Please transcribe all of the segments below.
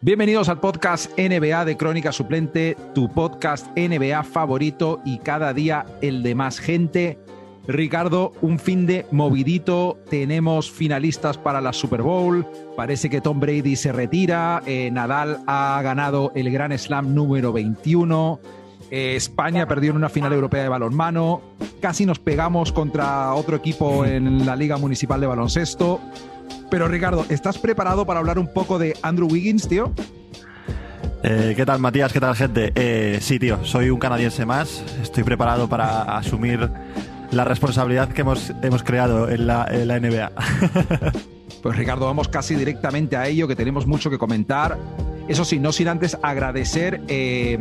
Bienvenidos al podcast NBA de Crónica Suplente, tu podcast NBA favorito y cada día el de más gente. Ricardo, un fin de movidito, tenemos finalistas para la Super Bowl, parece que Tom Brady se retira, eh, Nadal ha ganado el Gran Slam número 21, eh, España perdió en una final europea de balonmano, casi nos pegamos contra otro equipo en la Liga Municipal de Baloncesto. Pero Ricardo, ¿estás preparado para hablar un poco de Andrew Wiggins, tío? Eh, ¿Qué tal, Matías? ¿Qué tal, gente? Eh, sí, tío, soy un canadiense más. Estoy preparado para asumir la responsabilidad que hemos, hemos creado en la, en la NBA. pues Ricardo, vamos casi directamente a ello, que tenemos mucho que comentar. Eso sí, no sin antes agradecer. Eh,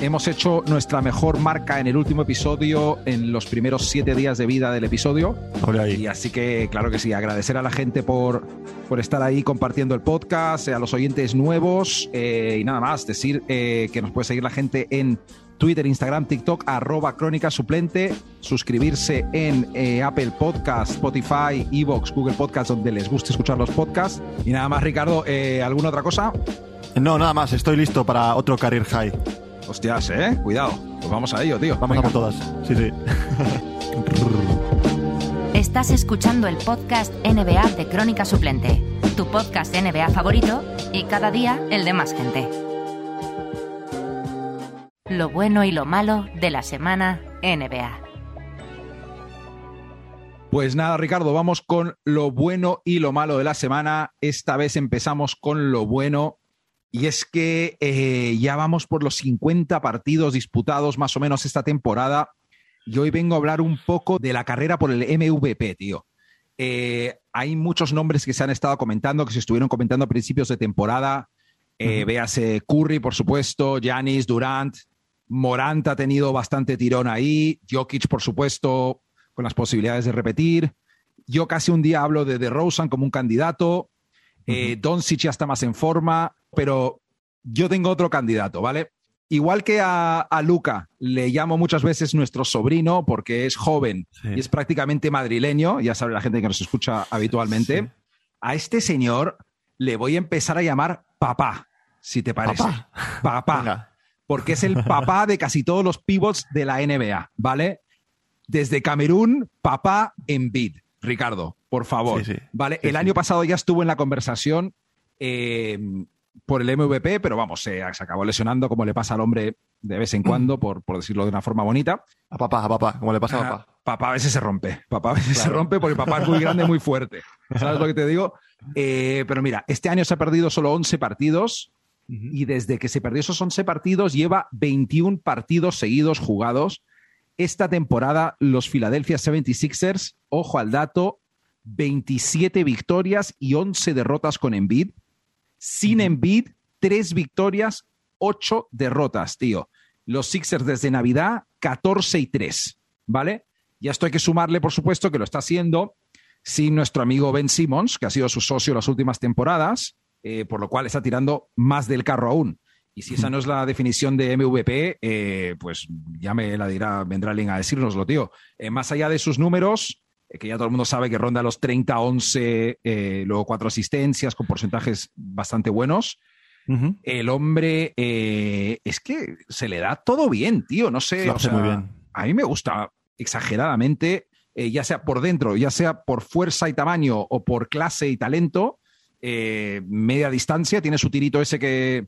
hemos hecho nuestra mejor marca en el último episodio, en los primeros siete días de vida del episodio. Y así que, claro que sí, agradecer a la gente por, por estar ahí compartiendo el podcast, a los oyentes nuevos eh, y nada más, decir eh, que nos puede seguir la gente en Twitter, Instagram, TikTok, arroba crónica suplente, suscribirse en Apple Podcast, Spotify, Evox, Google Podcast, donde les guste escuchar los podcasts. Y nada más, Ricardo, ¿alguna otra cosa? No, nada más, estoy listo para otro career high. Hostias, ¿eh? Cuidado. Pues vamos a ello, tío. Vamos a por todas. Sí, sí. Estás escuchando el podcast NBA de Crónica Suplente, tu podcast NBA favorito y cada día el de más gente. Lo bueno y lo malo de la semana NBA. Pues nada, Ricardo, vamos con lo bueno y lo malo de la semana. Esta vez empezamos con lo bueno y es que eh, ya vamos por los 50 partidos disputados más o menos esta temporada. Y hoy vengo a hablar un poco de la carrera por el MVP, tío. Eh, hay muchos nombres que se han estado comentando, que se estuvieron comentando a principios de temporada. Eh, véase Curry, por supuesto, Giannis, Durant, Morant ha tenido bastante tirón ahí, Jokic, por supuesto, con las posibilidades de repetir. Yo casi un día hablo de DeRozan como un candidato. Eh, Doncic ya está más en forma, pero yo tengo otro candidato, ¿vale? Igual que a, Luca le llamo muchas veces nuestro sobrino porque es joven y es prácticamente madrileño, ya sabe la gente que nos escucha habitualmente, a este señor le voy a empezar a llamar papá, si te parece. Papá. Porque es el papá de casi todos los pivots de la NBA, ¿vale? Desde Camerún, papá en bid. Ricardo, por favor. Vale, el año pasado ya estuvo en la conversación eh, por el MVP, pero vamos, se, acabó lesionando como le pasa al hombre de vez en cuando, por, decirlo de una forma bonita. A papá, a papá, como le pasa a papá. papá a veces se rompe, papá a veces se rompe porque papá es muy grande, muy fuerte. ¿Sabes lo que te digo? Eh, pero mira, este año se ha perdido solo 11 partidos y desde que se perdió esos 11 partidos lleva 21 partidos seguidos jugados esta temporada los Philadelphia 76ers, ojo al dato, 27 victorias y 11 derrotas con Embiid. Sin Embiid, 3 victorias, 8 derrotas, tío. Los Sixers desde Navidad, 14 y 3, ¿vale? Y esto hay que sumarle, por supuesto, que lo está haciendo sin nuestro amigo Ben Simmons, que ha sido su socio las últimas temporadas, eh, por lo cual está tirando más del carro aún. Y si esa no es la definición de MVP, eh, pues ya me la dirá, vendrá alguien a decírnoslo, tío. Eh, más allá de sus números, que ya todo el mundo sabe que ronda los 30, 11, luego cuatro asistencias con porcentajes bastante buenos. El hombre es que se le da todo bien, tío. No sé. muy bien. A mí me gusta exageradamente, ya sea por dentro, ya sea por fuerza y tamaño o por clase y talento, media distancia. Tiene su tirito ese que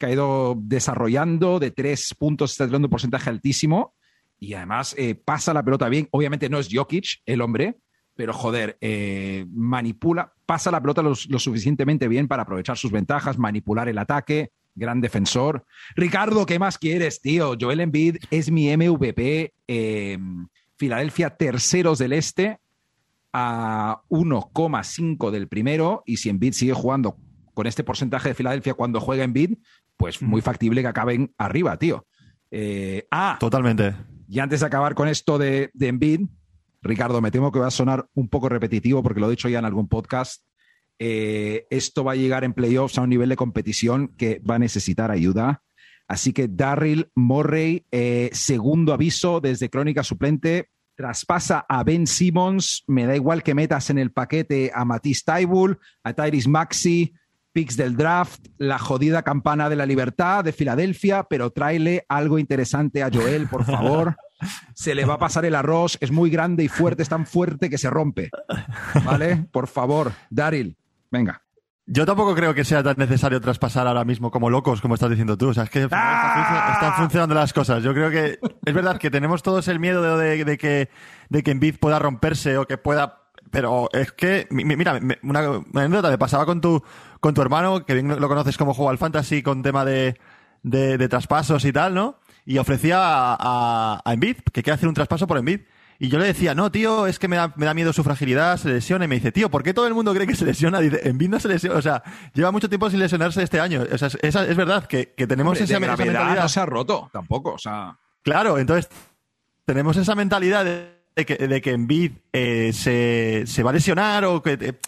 ha ido desarrollando de tres puntos, está teniendo un porcentaje altísimo y además eh, pasa la pelota bien. Obviamente no es Jokic el hombre, pero joder, eh, manipula, pasa la pelota lo, suficientemente bien para aprovechar sus ventajas, manipular el ataque, gran defensor. Ricardo, ¿qué más quieres, tío? Joel Embiid es mi MVP. Eh, Filadelfia, terceros del este, a 1,5 del primero. Y si Embiid sigue jugando con este porcentaje de Filadelfia cuando juega Embiid, pues muy factible que acaben arriba, tío. Eh, ah, totalmente. Y antes de acabar con esto de, de Embiid, Ricardo, me temo que va a sonar un poco repetitivo porque lo he dicho ya en algún podcast. Eh, esto va a llegar en playoffs a un nivel de competición que va a necesitar ayuda. Así que Darryl Morray, eh, segundo aviso desde Crónica Suplente, traspasa a Ben Simmons. Me da igual que metas en el paquete a Matisse Taibul, a Tyrese Maxi, picks del draft, la jodida campana de la libertad de Filadelfia, pero tráele algo interesante a Joel, por favor. Se le va a pasar el arroz, es muy grande y fuerte, es tan fuerte que se rompe. ¿Vale? Por favor, Daryl, venga. Yo tampoco creo que sea tan necesario traspasar ahora mismo como locos, como estás diciendo tú. O sea, es que ¡Ah! están funcionando las cosas. Yo creo que es verdad que tenemos todos el miedo de, que, de que Envid pueda romperse o que pueda. Pero es que, mira, una, anécdota me pasaba con tu, con tu hermano, que bien lo conoces como juega al fantasy con tema de, de, traspasos y tal, ¿no? Y ofrecía a, a, a Envid que quiere hacer un traspaso por Envid. Y yo le decía, no, tío, es que me da, me da miedo su fragilidad, se lesiona. Y me dice, tío, ¿por qué todo el mundo cree que se lesiona? Dice, en no se lesiona. O sea, lleva mucho tiempo sin lesionarse este año. O sea, es, es verdad que, que tenemos esa, mentalidad. No se ha roto tampoco, o sea. Claro, entonces tenemos esa mentalidad de, que, de que Envid eh, se, se va a lesionar o que.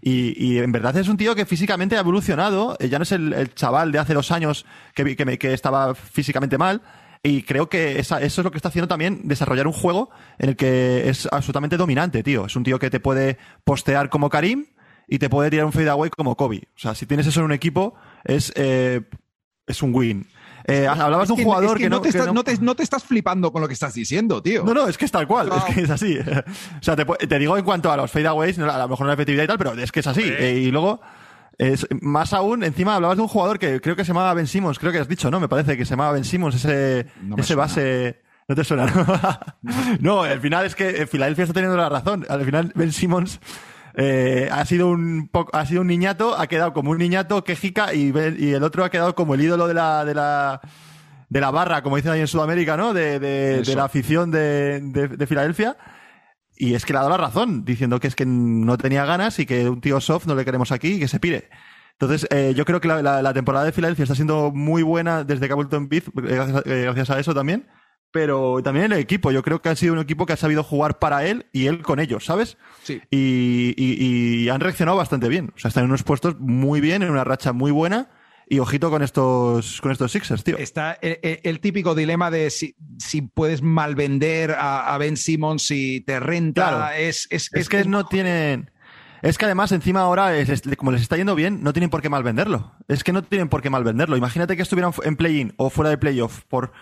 y, y, en verdad es un tío que físicamente ha evolucionado. Eh, ya no es el, chaval de hace dos años que, que, que estaba físicamente mal y creo que eso es lo que está haciendo también desarrollar un juego en el que es absolutamente dominante, tío. Es un tío que te puede postear como Karim y te puede tirar un fadeaway como Kobe. O sea, si tienes eso en un equipo, es, eh, es un win. Eh, hablabas de un jugador que, no, te no, te, estás flipando con lo que estás diciendo, tío. No, no, es que es tal cual, es que es así. o sea, te, digo en cuanto a los fadeaways, a lo mejor no la efectividad y tal, pero es que es así. Eh, y luego, es, más aún, encima hablabas de un jugador que creo que se llamaba Ben Simmons, creo que has dicho, ¿no? Me parece que se llamaba Ben Simmons, ese, ese base. No te suena, ¿no? al final es que Filadelfia está teniendo la razón. Al final Ben Simmons eh, ha sido un ha sido un niñato, ha quedado como un niñato quejica y, y el otro ha quedado como el ídolo de la, de la, de la barra, como dicen ahí en Sudamérica, ¿no? De, de, de la afición de, de Filadelfia. Y es que le ha dado la razón, diciendo que es que no tenía ganas y que un tío soft no le queremos aquí y que se pire. Entonces, eh, yo creo que la, temporada de Filadelfia está siendo muy buena desde que ha vuelto en Beat, eh, gracias, a eso también. Pero también el equipo, yo creo que ha sido un equipo que ha sabido jugar para él y él con ellos, ¿sabes? Sí. Y, y han reaccionado bastante bien. O sea, están en unos puestos muy bien, en una racha muy buena y ojito con estos, con estos Sixers, tío. Está el, típico dilema de si, si puedes malvender a, a, Ben Simmons si te renta. Es, es, es, que no tienen. Es que además, encima ahora, como les está yendo bien, no tienen por qué malvenderlo. Es que no tienen por qué malvenderlo. Imagínate que estuvieran en play-in o fuera de playoff por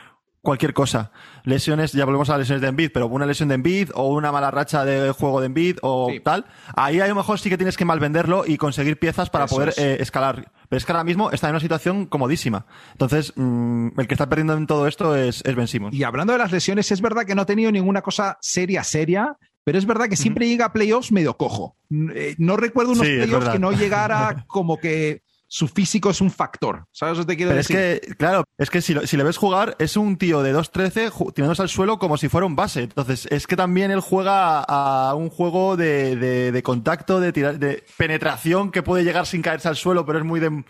cualquier cosa. Lesiones, ya volvemos a lesiones de Embiid, pero una lesión de Embiid o una mala racha de juego de Embiid o tal, ahí a lo mejor sí que tienes que malvenderlo y conseguir piezas para poder eh, escalar. Pero es que ahora mismo está en una situación comodísima. Entonces, mm, el que está perdiendo en todo esto es, es Ben Simmons. Y hablando de las lesiones, es verdad que no ha tenido ninguna cosa seria, seria, pero es verdad que siempre llega a playoffs medio cojo. Eh, no recuerdo unos playoffs que no llegara como que su físico es un factor. ¿Sabes lo que te quiero decir? Es que, claro, es que si, si le ves jugar, es un tío de 2-13 tirándose al suelo como si fuera un base. Entonces, es que también él juega a un juego de, de, contacto, de, de penetración que puede llegar sin caerse al suelo, pero es muy de,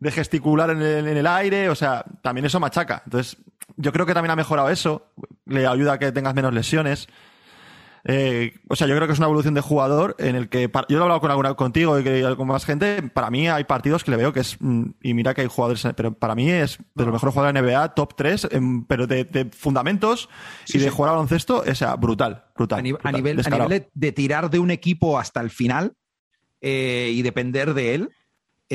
de gesticular en el, en el aire. O sea, también eso machaca. Entonces, yo creo que también ha mejorado eso. Le ayuda a que tengas menos lesiones. Eh, o sea, yo creo que es una evolución de jugador en el que, yo lo he hablado con alguna, contigo y con más gente, para mí hay partidos que le veo que es, mm, y mira que hay jugadores, pero para mí es de los mejores jugadores de NBA, top 3, pero de, fundamentos y de jugar al baloncesto, o sea, brutal, brutal. A, nivel, a nivel, de, tirar de un equipo hasta el final eh, y depender de él,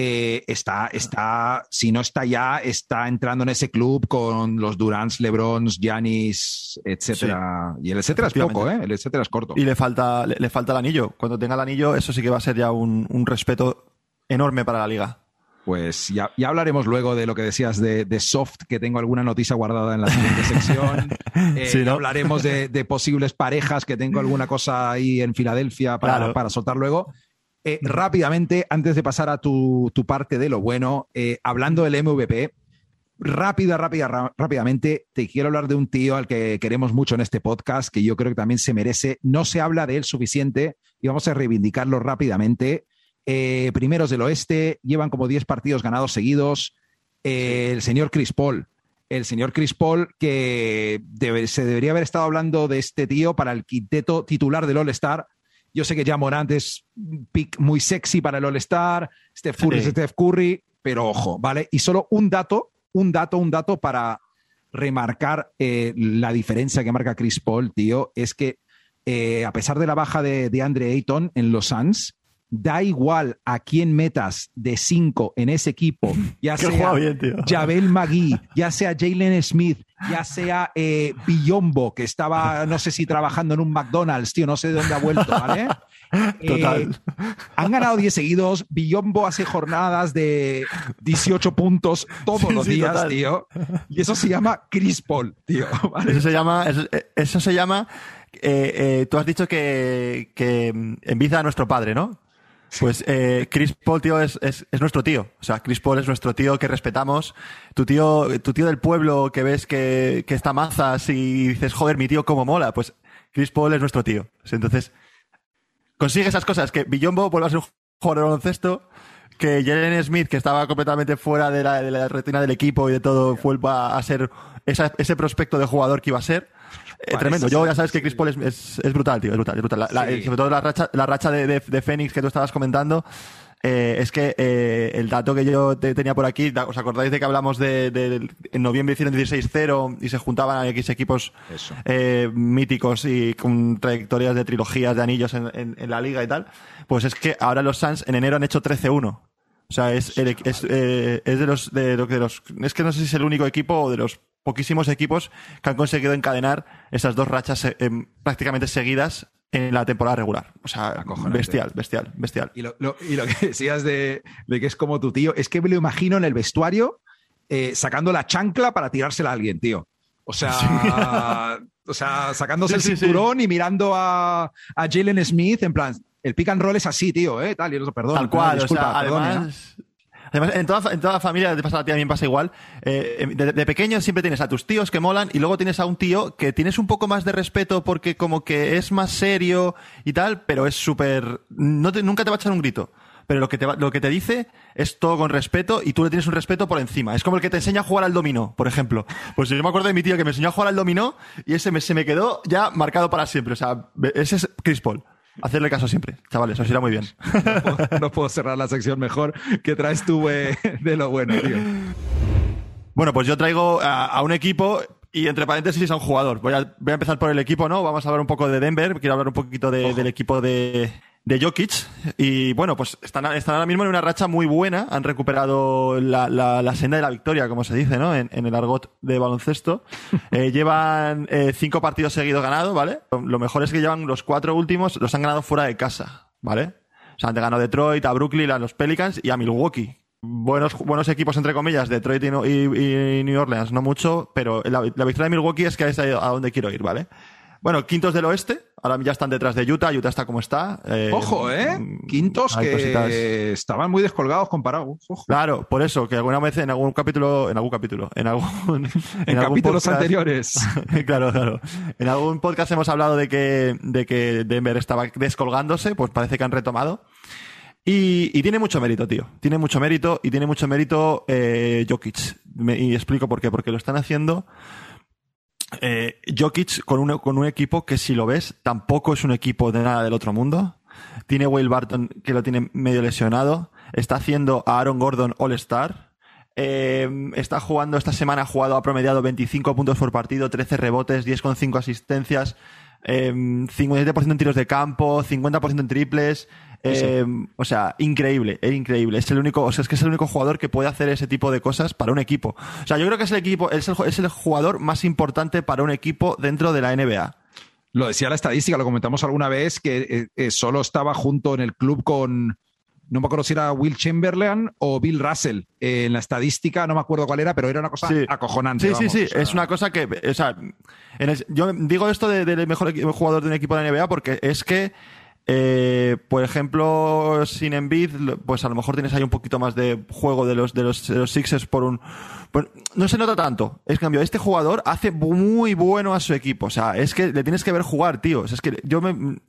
eh, está, está, si no está ya, está entrando en ese club con los Durants, Lebrons, Giannis, etcétera. Y el etcétera es poco, ¿eh? El etcétera es corto. Y le falta, le, falta el anillo. Cuando tenga el anillo, eso sí que va a ser ya un, respeto enorme para la liga. Pues ya, ya, hablaremos luego de lo que decías de, Soft, que tengo alguna noticia guardada en la siguiente sección. Eh, hablaremos de, posibles parejas, que tengo alguna cosa ahí en Filadelfia para, para soltar luego. Eh, rápidamente, antes de pasar a tu, parte de lo bueno, eh, hablando del MVP, rápida, rápida, rápidamente, te quiero hablar de un tío al que queremos mucho en este podcast, que yo creo que también se merece. No se habla de él suficiente y vamos a reivindicarlo rápidamente. Eh, primeros del oeste, llevan como 10 partidos ganados seguidos. el señor Chris Paul. El señor Chris Paul, que se debería haber estado hablando de este tío para el quinteto titular del All-Star, yo sé que ya Morant es un pick muy sexy para el All-Star, Steph Curry es Steph Curry, pero ojo, ¿vale? Y solo un dato, un dato, un dato para remarcar eh, la diferencia que marca Chris Paul, tío, es que eh, a pesar de la baja de, de Andre Ayton en los Suns, da igual a quién metas de cinco en ese equipo, ya sea Jabel Magui, ya sea Jalen Smith, ya sea eh, Billombo, que estaba, no sé si trabajando en un McDonald's, tío, no sé de dónde ha vuelto, ¿vale? Total. Eh, han ganado 10 seguidos. Billombo hace jornadas de 18 puntos todos los días, tío. Y eso se llama Chris Paul, tío. Eso se llama, eso, se llama, eh, eh, tú has dicho que, que envidia a nuestro padre, ¿no? Pues eh, Chris Paul, tío, es, es, es, nuestro tío. O sea, Chris Paul es nuestro tío que respetamos. Tu tío, tu tío del pueblo que ves que, que está mazas y dices, joder, mi tío cómo mola. Pues Chris Paul es nuestro tío. Entonces, consigue esas cosas, que Billombo vuelva a ser un jugador de baloncesto, que Jalen Smith, que estaba completamente fuera de la, de la retina del equipo y de todo, vuelva a ser ese prospecto de jugador que iba a ser. Eh, tremendo. Yo ya sabes que Chris Paul es, es, brutal, tío, es brutal. Es brutal. sobre todo la racha, la racha de, de, de Phoenix que tú estabas comentando. Eh, es que eh, el dato que yo tenía por aquí, ¿os acordáis de que hablamos de, de en noviembre hicieron 16-0 y se juntaban X equipos eh, míticos y con trayectorias de trilogías de anillos en, en, en, la liga y tal? Pues es que ahora los Suns en enero han hecho 13-1. O sea, es, es, eh, es de los, de, de los, es que no sé si es el único equipo o de los poquísimos equipos que han conseguido encadenar esas dos rachas eh, prácticamente seguidas en la temporada regular. O sea, bestial, bestial, bestial. Y lo, y lo que decías de, de, que es como tu tío, es que me lo imagino en el vestuario eh, sacando la chancla para tirársela a alguien, tío. O sea, o sea sacándose sí, el cinturón sí, y mirando a, a Jalen Smith en plan, el pick and roll es así, tío, ¿eh? Tal, y eso, perdón. Tal cual, disculpa, o sea, perdón, además... ¿eh? Además, en toda, en toda familia, te pasa a ti, también pasa igual. Eh, de, de, pequeño siempre tienes a tus tíos que molan y luego tienes a un tío que tienes un poco más de respeto porque como que es más serio y tal, pero es súper... No te, nunca te va a echar un grito. Pero lo que, te va, lo que te dice es todo con respeto y tú le tienes un respeto por encima. Es como el que te enseña a jugar al dominó, por ejemplo. Pues yo me acuerdo de mi tío que me enseñó a jugar al dominó y ese me, se me quedó ya marcado para siempre. O sea, ese es Chris Paul. Hacerle caso siempre, chavales, os irá muy bien. No puedo, no puedo cerrar la sección mejor que traes tú eh, de lo bueno, tío. Bueno, pues yo traigo a, a, un equipo y entre paréntesis a un jugador. Voy a, voy a empezar por el equipo, ¿no? Vamos a hablar un poco de Denver. Quiero hablar un poquito de, del equipo de, de Jokic. Y bueno, pues están, están ahora mismo en una racha muy buena. Han recuperado la, la, la senda de la victoria, como se dice, ¿no? En, en el argot de baloncesto. Eh, llevan eh, cinco partidos seguidos ganados, ¿vale? Lo mejor es que llevan los cuatro últimos, los han ganado fuera de casa, ¿vale? O sea, han ganado Detroit, a Brooklyn, a los Pelicans y a Milwaukee. Buenos, buenos equipos, entre comillas, Detroit y, y, y New Orleans, no mucho, pero la, la victoria de Milwaukee es que es a donde quiero ir, ¿vale? Bueno, quintos del oeste, ahora ya están detrás de Utah, Utah está como está. Eh, Ojo, ¿eh? Quintos que cositas. estaban muy descolgados comparados. Ojo. Claro, por eso, que alguna vez en algún capítulo, en algún capítulo, en algún... en, en algún capítulos podcast, anteriores. claro, claro. En algún podcast hemos hablado de que, de que Denver estaba descolgándose, pues parece que han retomado. Y, y, tiene mucho mérito, tío. Tiene mucho mérito y tiene mucho mérito eh, Jokic. Me, y explico por qué. Porque lo están haciendo eh, Jokic con un, con un equipo que si lo ves tampoco es un equipo de nada del otro mundo. Tiene Will Barton que lo tiene medio lesionado. Está haciendo a Aaron Gordon All Star. Eh, está jugando esta semana, ha jugado, ha promediado 25 puntos por partido, 13 rebotes, 10,5 asistencias, eh, 57% en tiros de campo, 50% en triples. Eh, o sea, increíble, es increíble. Es el único, o sea, es que es el único jugador que puede hacer ese tipo de cosas para un equipo. O sea, yo creo que es el equipo, es el, es el jugador más importante para un equipo dentro de la NBA. Lo decía la estadística, lo comentamos alguna vez, que eh, eh, solo estaba junto en el club con, no me acuerdo si era Will Chamberlain o Bill Russell. Eh, en la estadística, no me acuerdo cuál era, pero era una cosa sí. acojonante. Sí, vamos, sí, sí. O sea... Es una cosa que, o sea, el, yo digo esto del de, mejor jugador de un equipo de la NBA porque es que eh, por ejemplo, sin Embiid, pues a lo mejor tienes ahí un poquito más de juego de los, de los, de los Sixers por un... Pues no se nota tanto. Es cambio, este jugador hace muy bueno a su equipo. O sea, es que le tienes que ver jugar, tío. O sea, es que yo me,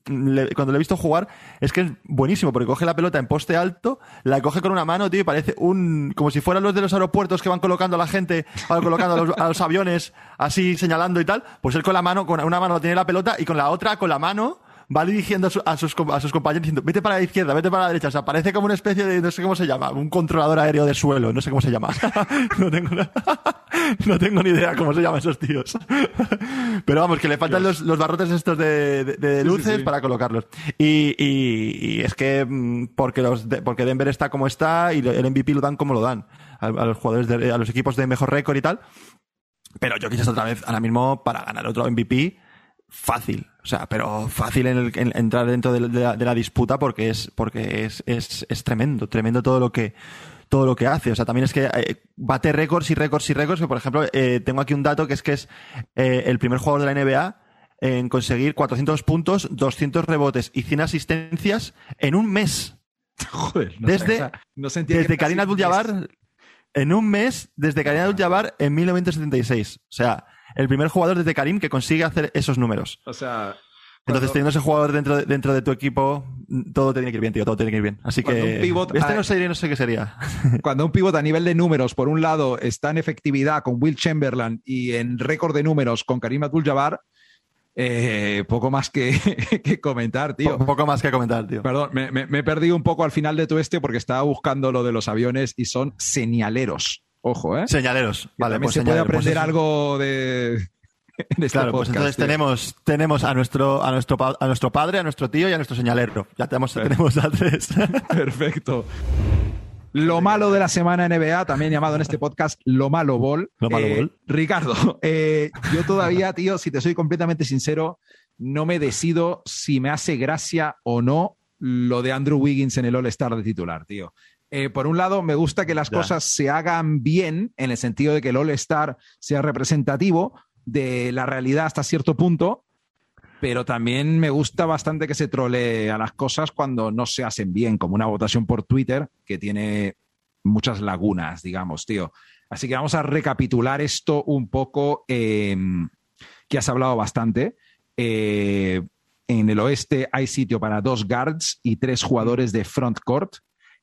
cuando le he visto jugar, es que es buenísimo, porque coge la pelota en poste alto, la coge con una mano, tío, y parece un... como si fueran los de los aeropuertos que van colocando a la gente, van colocando a los, a los aviones, así señalando y tal. Pues él con la mano, con una mano tiene la pelota y con la otra, con la mano va dirigiendo a, sus, a sus compañeros diciendo, vete para la izquierda, vete para la derecha. O sea, parece como una especie de, no sé cómo se llama, un controlador aéreo de suelo, no sé cómo se llama. no, tengo, no tengo ni idea cómo se llaman esos tíos. Pero vamos, que le faltan los, los, barrotes estos de, de, luces para colocarlos. Y, y, es que mm, porque, los porque Denver está como está y el MVP lo dan como lo dan a, los jugadores, de, a los equipos de mejor récord y tal. Pero yo quizás otra vez, ahora mismo, para ganar otro MVP, fácil. O sea, pero fácil en, entrar dentro de, la, disputa porque es, porque es, es, es, tremendo, tremendo todo lo que, todo lo que hace. O sea, también es que eh, bate récords y récords y récords. Que, por ejemplo, eh, tengo aquí un dato que es que es eh, el primer jugador de la NBA en conseguir 400 puntos, 200 rebotes y 100 asistencias en un mes. Joder, no desde, no desde Karim Abdul-Jabbar en un mes desde Karim Abdul-Jabbar en 1976. O sea, el primer jugador desde Karim que consigue hacer esos números. O sea. Entonces, teniendo ese jugador dentro de, dentro de tu equipo, todo tiene que ir bien, tío, todo tiene que ir bien. Así que. este no sé, no sé qué sería. Cuando un pivot a nivel de números, por un lado, está en efectividad con Will Chamberlain y en récord de números con Karim Abdul-Jabbar, eh, poco más que, comentar, tío. poco más que comentar, tío. Perdón, me, me, he perdido un poco al final de todo este porque estaba buscando lo de los aviones y son señaleros. Ojo, ¿eh? Señaleros. vale, pues se puede aprender algo de. Este claro, pues entonces tenemos, tenemos a nuestro, a nuestro a nuestro padre, a nuestro tío y a nuestro señalero. Ya tenemos, tenemos a tres. Perfecto. Lo malo de la semana NBA, también llamado en este podcast Lo Malo Ball. Lo Malo eh, Ricardo, eh, yo todavía, tío, si te soy completamente sincero, no me decido si me hace gracia o no lo de Andrew Wiggins en el All-Star de titular, tío. Eh, por un lado, me gusta que las cosas se hagan bien, en el sentido de que el All-Star sea representativo de la realidad hasta cierto punto, pero también me gusta bastante que se trole a las cosas cuando no se hacen bien, como una votación por Twitter que tiene muchas lagunas, digamos, tío. Así que vamos a recapitular esto un poco, em, que has hablado bastante. Eh, en el oeste hay sitio para dos guards y tres jugadores de front court.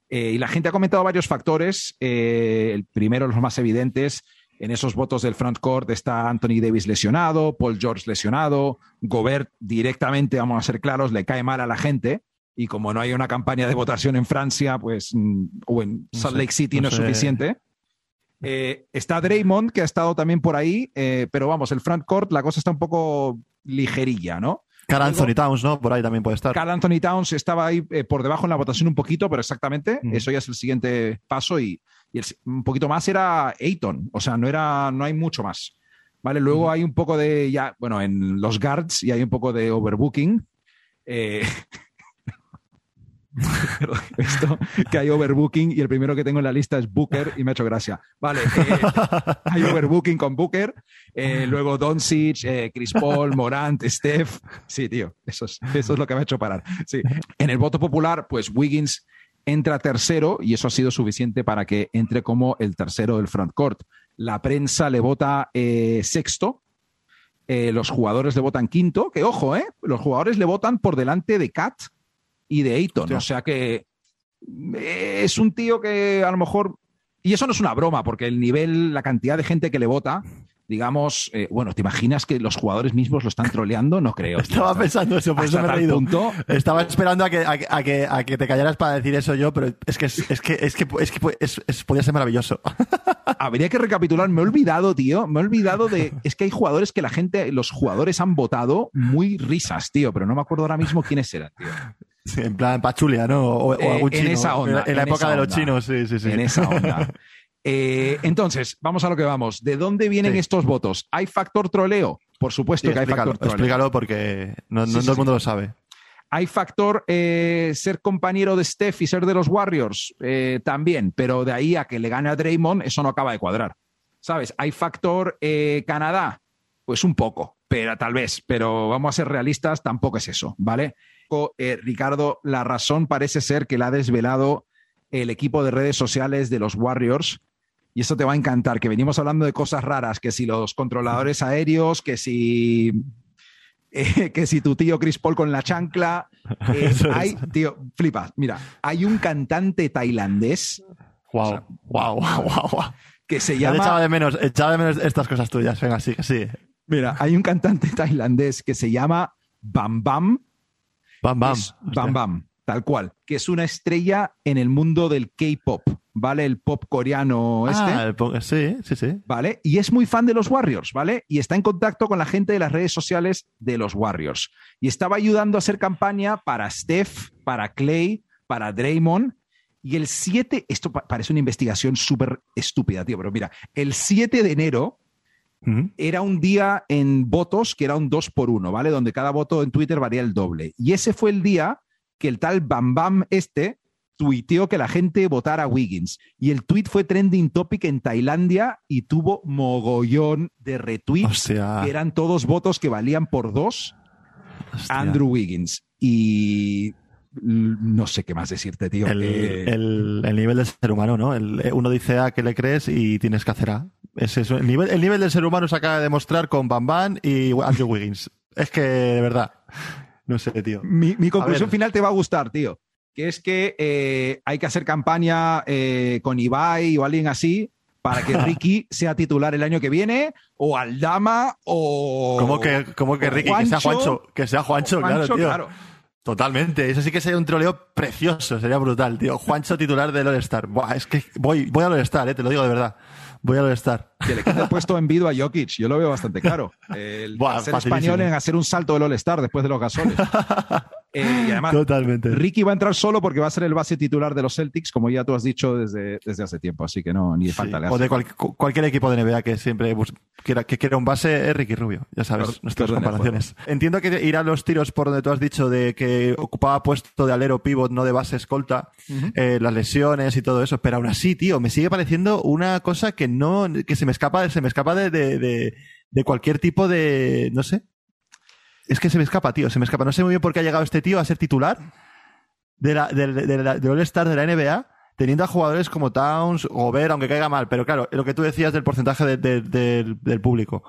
Eh, y la gente ha comentado varios factores. Eh, el primero, los más evidentes, en esos votos del frontcourt está Anthony Davis lesionado, Paul George lesionado, Gobert directamente, vamos a ser claros, le cae mal a la gente. Y como no hay una campaña de votación en Francia, pues, mm, o en Salt Lake City no, es suficiente. Eh, está Draymond, que ha estado también por ahí, pero vamos, el frontcourt, la cosa está un poco ligerilla, ¿no? Carl Anthony Towns, ¿no? Por ahí también puede estar. Carl Anthony Towns estaba ahí eh, por debajo en la votación un poquito, pero exactamente, eso ya es el siguiente paso y, y un poquito más era Ayton, o sea, no, era, no hay mucho más. ¿Vale? Luego hay un poco de, ya, bueno, en los guards y hay un poco de overbooking. Eh, esto, que hay overbooking y el primero que tengo en la lista es Booker y me ha hecho gracia. Vale, eh, hay overbooking con Booker, eh, luego Doncic, Chris Paul, Morant, Steph. Sí, tío, eso es, eso es lo que me ha hecho parar. Sí. En el voto popular, pues Wiggins entra tercero y eso ha sido suficiente para que entre como el tercero del frontcourt. La prensa le vota eh, sexto, eh, los jugadores le votan quinto, que ojo, eh, los jugadores le votan por delante de Kat y de Ayton. O sea que eh, es un tío que a lo mejor. Y eso no es una broma, porque el nivel, la cantidad de gente que le vota digamos, eh, bueno, ¿te imaginas que los jugadores mismos lo están troleando? No creo. Estaba pensando eso, por eso me he reído. Estaba esperando a que, a, que, a que te callaras para decir eso yo, pero es que es, que es que es que es, podría ser maravilloso. Habría que recapitular, me he olvidado, tío, me he olvidado de es que hay jugadores que la gente, los jugadores han votado muy risas, tío, pero no me acuerdo ahora mismo quiénes eran, tío. en plan Pachulia, ¿no? O, eh, algún chino. En esa onda. En, la época de los chinos, sí, sí, sí. En esa onda. Eh, entonces, vamos a lo que vamos. ¿De dónde vienen estos votos? ¿Hay factor troleo? Por supuesto que hay factor troleo. Explícalo porque no, todo el mundo lo sabe. ¿Hay factor eh, ser compañero de Steph y ser de los Warriors? Eh, también, pero de ahí a que le gane a Draymond, eso no acaba de cuadrar. ¿Sabes? ¿Hay factor Canadá? Pues un poco, pero tal vez, pero vamos a ser realistas, tampoco es eso, ¿vale? Ricardo, la razón parece ser que la ha desvelado el equipo de redes sociales de los Warriors y eso te va a encantar, que venimos hablando de cosas raras, que si los controladores aéreos, que si, eh, que si tu tío Chris Paul con la chancla. Eh, hay, tío, flipa, mira, hay un cantante tailandés. Wow, wow, wow, wow, Que se llama. Echaba de, menos, echaba de menos estas cosas tuyas, venga, sí, sí. Mira, hay un cantante tailandés que se llama Bam Bam Bam Bam. Es Bam Bam, tal cual. Que es una estrella en el mundo del K-pop, ¿vale? El pop coreano este. Ah, el po- sí, sí, sí. ¿vale? Y es muy fan de los Warriors, ¿vale? Y está en contacto con la gente de las redes sociales de los Warriors. Y estaba ayudando a hacer campaña para Steph, para Clay, para Draymond. Y el 7, esto pa- parece una investigación súper estúpida, tío, pero mira, el 7 de enero. Era un día en votos que era un 2 por 1, ¿vale? Donde cada voto en Twitter valía el doble. Y ese fue el día que el tal Bam Bam este tuiteó que la gente votara a Wiggins. Y el tweet fue trending topic en Tailandia y tuvo mogollón de retweets, Hostia. que eran todos votos que valían por dos Hostia. Andrew Wiggins. Y no sé qué más decirte, tío. El, Eh, el- el nivel del ser humano, ¿no? El- eh, uno dice A que le crees y tienes que hacer A. Es el, nivel, el nivel del ser humano se acaba de demostrar con Bam Bam y Andrew Wiggins. Es que, de verdad, no sé, tío. Mi, mi conclusión final te va a gustar, tío. Que es que eh, hay que hacer campaña eh, con Ibai o alguien así para que Ricky sea titular el año que viene, o Aldama, o. ¿Cómo que, cómo que Ricky? Que sea Juancho. Que sea Juancho, Juancho, claro, tío. Totalmente. Eso sí que sería un troleo precioso. Sería brutal, tío. Juancho titular del All-Star. Es que voy, voy al All-Star, eh, te lo digo de verdad. Voy al All-Star. Que le quite el puesto en Vido a Jokic. Yo lo veo bastante claro. El Buah, español en hacer un salto del All-Star después de los gasoles. Eh, y además, Totalmente. Ricky va a entrar solo porque va a ser el base titular de los Celtics, como ya tú has dicho desde, desde hace tiempo. Así que no, ni Sí, falta le o hace. de cual- cu- cualquier equipo de NBA que siempre quiera, que quiera un base es Ricky Rubio, ya sabes, nuestras de comparaciones. Entiendo que irán los tiros por donde tú has dicho de que ocupaba puesto de alero pivot, no de base escolta, eh, las lesiones y todo eso, pero aún así, tío, me sigue pareciendo una cosa que no, que se me escapa, se me escapa de, de, de- de cualquier tipo de, no sé. Es que se me escapa, tío, se me escapa. No sé muy bien por qué ha llegado este tío a ser titular de de All-Star de la NBA, teniendo a jugadores como Towns, Gobert, aunque caiga mal. Pero claro, lo que tú decías del porcentaje de- de- del- del público.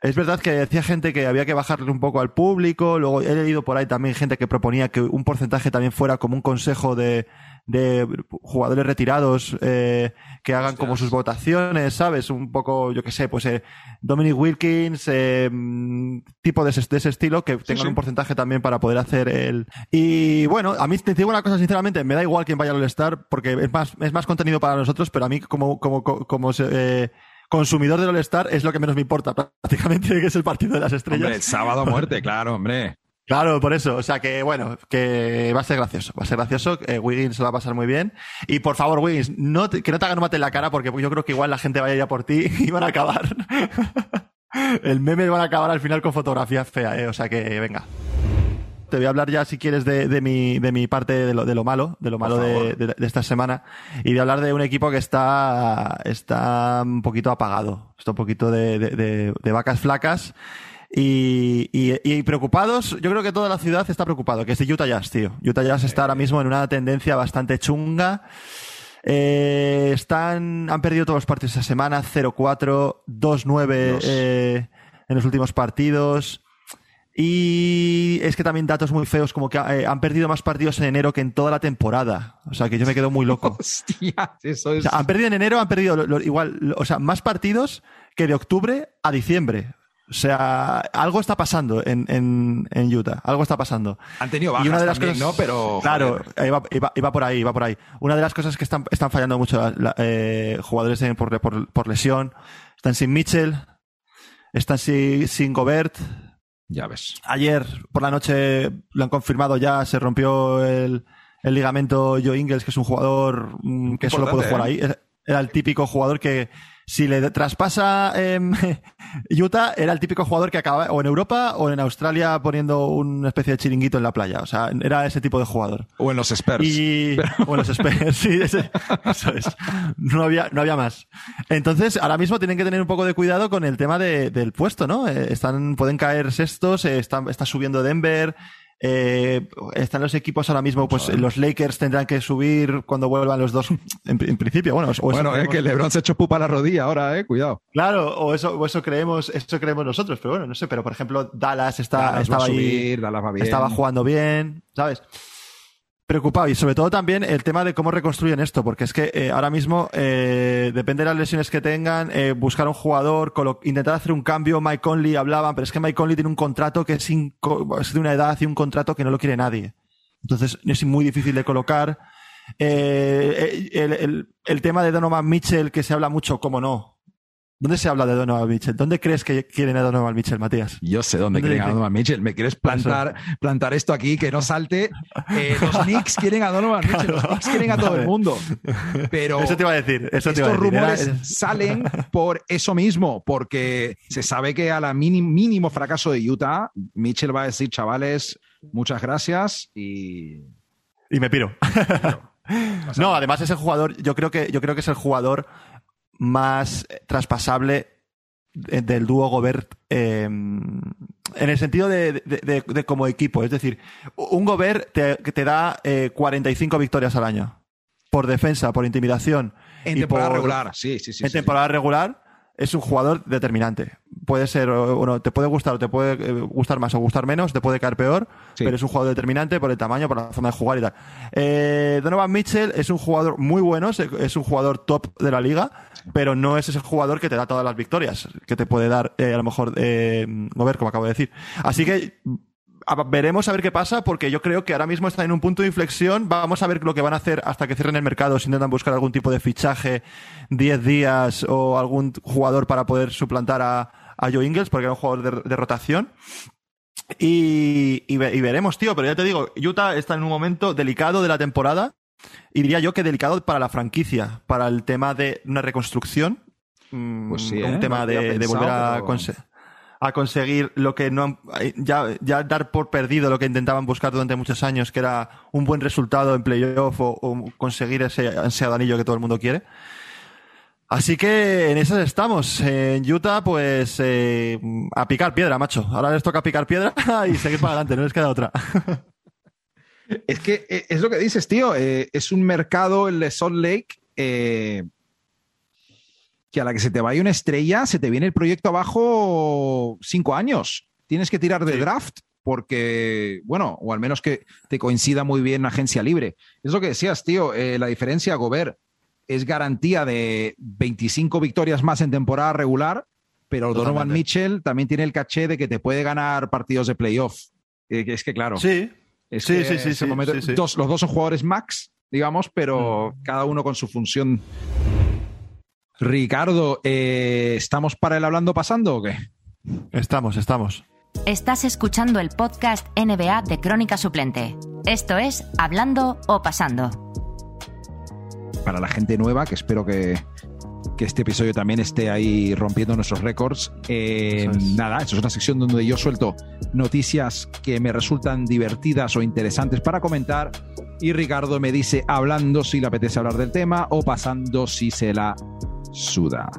Es verdad que decía gente que había que bajarle un poco al público. Luego he leído por ahí también gente que proponía que un porcentaje también fuera como un consejo de, de jugadores retirados eh, que hagan como sus votaciones, ¿sabes? Un poco, yo qué sé, pues eh, Dominic Wilkins, eh, mm, tipo de ese, de ese estilo, que tengan sí. un porcentaje también para poder hacer el. Y bueno, a mí te digo una cosa sinceramente, me da igual quién vaya al All-Star porque es más, es más contenido para nosotros, pero a mí como, como, como, eh, consumidor del All-Star es lo que menos me importa prácticamente, que es el partido de las estrellas. Hombre, el sábado a muerte, claro, hombre. Claro, por eso. O sea que, bueno, que va a ser gracioso. Va a ser gracioso. eh, Wiggins se va a pasar muy bien. Y por favor, Wiggins, no te- que no te hagan un mate en la cara porque yo creo que igual la gente vaya ya por ti y van a acabar. El meme van a acabar al final con fotografía fea, ¿eh? O sea que, venga. Te voy a hablar ya, si quieres, de, de mi, de mi parte de lo, de lo malo, de lo malo de, de- de esta semana. Y de hablar de un equipo que está, está un poquito apagado. Está un poquito de vacas flacas. Y, y- y preocupados, yo creo que toda la ciudad está preocupado, que es de Utah Jazz, tío. Utah Jazz está ahora mismo en una tendencia bastante chunga. Eh, están, han perdido todos los partidos esta semana, 0-4, 2-9 Dios. eh, en los últimos partidos. Y es que también datos muy feos, como que eh, han perdido más partidos en enero que en toda la temporada. O sea, que yo me quedo muy loco. Hostia, eso es. O sea, han perdido en enero, han perdido lo- lo- igual, lo- o sea, más partidos que de octubre a diciembre. O sea, algo está pasando en, en, en Utah. Algo está pasando. Han tenido Y bajas también, ¿no? Pero, Claro, iba, iba- iba por ahí, iba por ahí. Una de las cosas que están, están fallando mucho la- la- eh, jugadores por, por, por lesión. Están sin Mitchell. Están sin, sin Gobert. Ya ves. Ayer por la noche lo han confirmado ya, se rompió el, el ligamento Joe Ingles, que es un jugador mm, que solo puede Importante, jugar ahí. Era- Era el típico jugador que si le traspasa em, Utah, era el típico jugador que acaba o en Europa o en Australia poniendo una especie de chiringuito en la playa. O sea, era ese tipo de jugador. O en los Spurs. Y o en los Spurs, sí, ese- eso es. No había, no había más. Entonces, ahora mismo tienen que tener un poco de cuidado con el tema de- del puesto, ¿no? Eh, están, pueden caer sextos, eh, están, está subiendo Denver. Eh, están los equipos ahora mismo, pues los Lakers tendrán que subir cuando vuelvan los dos, en, en principio. Bueno, o bueno, es que LeBron se echó pupa a la rodilla ahora, eh. Cuidado. claro, o eso, o eso creemos, eso creemos nosotros, pero bueno, no sé, pero por ejemplo, Dallas está, Dallas va estaba ahí, Dallas va bien. estaba jugando bien, ¿sabes? Preocupado y sobre todo también el tema de cómo reconstruyen esto, porque es que eh, ahora mismo eh, depende de las lesiones que tengan, eh, buscar un jugador, intentar hacer un cambio. Mike Conley hablaban, pero es que Mike Conley tiene un contrato que es, es de una edad y un contrato que no lo quiere nadie. Entonces es muy difícil de colocar. El, el, el, tema de Donovan Mitchell, que se habla mucho, cómo no, ¿Dónde se habla de Donovan Mitchell? ¿Dónde crees que quieren a Donovan Mitchell, Matías? Yo sé dónde, quieren a Donovan Mitchell. ¿Me quieres plantar, plantar esto aquí que no salte? Eh, los Knicks quieren a Donovan Mitchell, los Knicks quieren a todo el mundo. Pero eso te iba a decir. Eso estos rumores salen por eso mismo, porque se sabe que a la mínimo fracaso de Utah, Mitchell va a decir, chavales, muchas gracias y. Y me piro. no, además es el jugador, yo creo que, yo creo que es el jugador más traspasable del dúo Gobert em, en el sentido de, como equipo. Es decir, un Gobert te, te da 45 eh, victorias al año. Por defensa, por intimidación. En temporada regular, sí, sí, sí. En temporada regular es un jugador determinante. Puede ser, bueno, te puede gustar o te puede eh, gustar más o gustar menos, te puede caer peor, pero es un jugador determinante por el tamaño, por la forma de jugar y tal. Eh, Donovan Mitchell es un jugador muy bueno, es un jugador top de la liga, pero no es ese jugador que te da todas las victorias, que te puede dar eh, a lo mejor eh, mover, como acabo de decir. Así que veremos a ver qué pasa, porque yo creo que ahora mismo está en un punto de inflexión. Vamos a ver lo que van a hacer hasta que cierren el mercado, si intentan buscar algún tipo de fichaje, 10 días o algún jugador para poder suplantar a, Joe Ingles, porque era un jugador de, rotación. Y, y, veremos, tío, pero ya te digo, Utah está en un momento delicado de la temporada y diría yo que delicado para la franquicia, para el tema de una reconstrucción. Pues sí, un ¿eh? tema de, volver a conseguir a conseguir lo que no ya, ya dar por perdido lo que intentaban buscar durante muchos años, que era un buen resultado en playoff o, conseguir ese ansiado anillo que todo el mundo quiere. Así que en esas estamos. En Utah, pues eh, a picar piedra, macho. Ahora les toca picar piedra y seguir para adelante, no les queda otra. es que eh, es lo que dices, tío. Eh, es un mercado, el de Salt Lake, que a la que se te vaya una estrella, se te viene el proyecto abajo cinco años. Tienes que tirar de draft porque, bueno, o al menos que te coincida muy bien agencia libre. Es lo que decías, tío, eh, la diferencia, Gobert, es garantía de 25 victorias más en temporada regular, pero Donovan Mitchell también tiene el caché de que te puede ganar partidos de playoff. Eh, es que, claro. Sí. sí, sí, sí, los dos son jugadores max, digamos, pero mm. cada uno con su función Ricardo, eh, ¿estamos para el hablando pasando o qué? Estamos, estamos. Estás escuchando el podcast NBA de Crónica Suplente. Esto es Hablando o Pasando. Para la gente nueva, que espero que, este episodio también esté ahí rompiendo nuestros récords. Eh, nada, esto es una sección donde yo suelto noticias que me resultan divertidas o interesantes para comentar y Ricardo me dice hablando si le apetece hablar del tema o pasando si se la suda.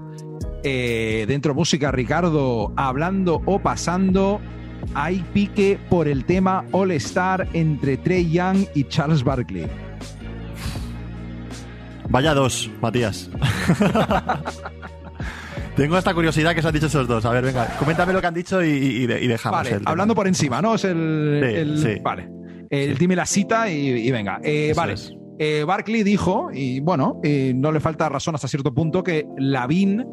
Eh, dentro música, Ricardo, hablando o pasando, hay pique por el tema All Star entre Trey Young y Charles Barkley. Vaya dos, Matías. Tengo esta curiosidad que se han dicho esos dos. A ver, venga, coméntame lo que han dicho y, dejamos. Vale, hablando por encima, ¿no? Es el. Vale. El, Dime la cita y, venga. Eh, vale. Eh, Barkley dijo, y bueno, eh, no le falta razón hasta cierto punto, que Lavin